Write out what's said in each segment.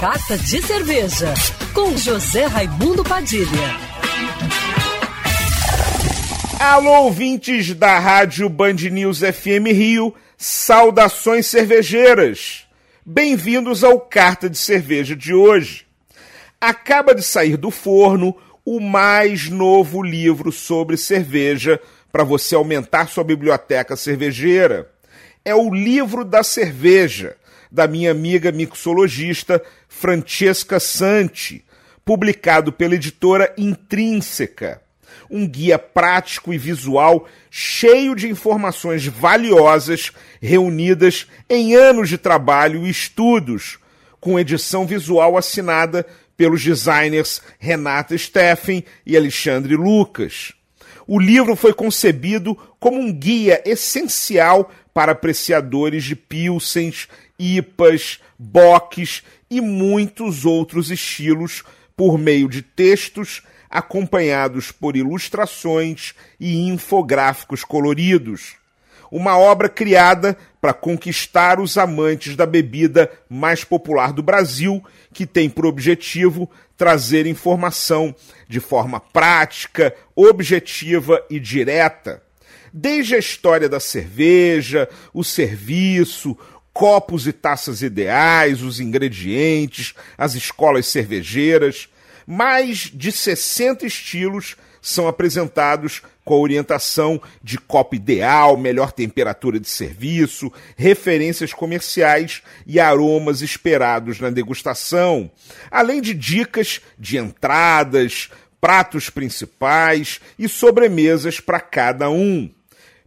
Carta de Cerveja, com José Raimundo Padilha. Alô, ouvintes da Rádio Band News FM Rio, saudações cervejeiras. Bem-vindos ao Carta de Cerveja de hoje. Acaba de sair do forno o mais novo livro sobre cerveja para você aumentar sua biblioteca cervejeira. É o Livro da Cerveja da minha amiga mixologista Francesca Santi, publicado pela editora Intrínseca. Um guia prático e visual cheio de informações valiosas reunidas em anos de trabalho e estudos, com edição visual assinada pelos designers Renata Steffen e Alexandre Lucas. O livro foi concebido como um guia essencial para apreciadores de pilsens IPAs, boques e muitos outros estilos por meio de textos acompanhados por ilustrações e infográficos coloridos. Uma obra criada para conquistar os amantes da bebida mais popular do Brasil, que tem por objetivo trazer informação de forma prática, objetiva e direta. Desde a história da cerveja, o serviço, copos e taças ideais, os ingredientes, as escolas cervejeiras. Mais de 60 estilos são apresentados com a orientação de copo ideal, melhor temperatura de serviço, referências comerciais e aromas esperados na degustação, além de dicas de entradas, pratos principais e sobremesas para cada um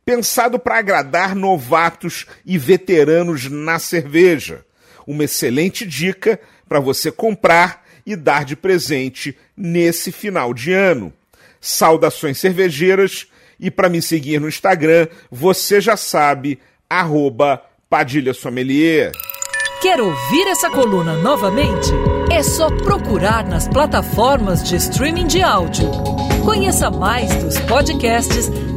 pensado para agradar novatos e veteranos na cerveja. Uma excelente dica para você comprar e dar de presente nesse final de ano. Saudações cervejeiras e para me seguir no Instagram, você já sabe, arroba Padilha Sommelier. Quer ouvir essa coluna novamente? É só procurar nas plataformas de streaming de áudio. Conheça mais dos podcasts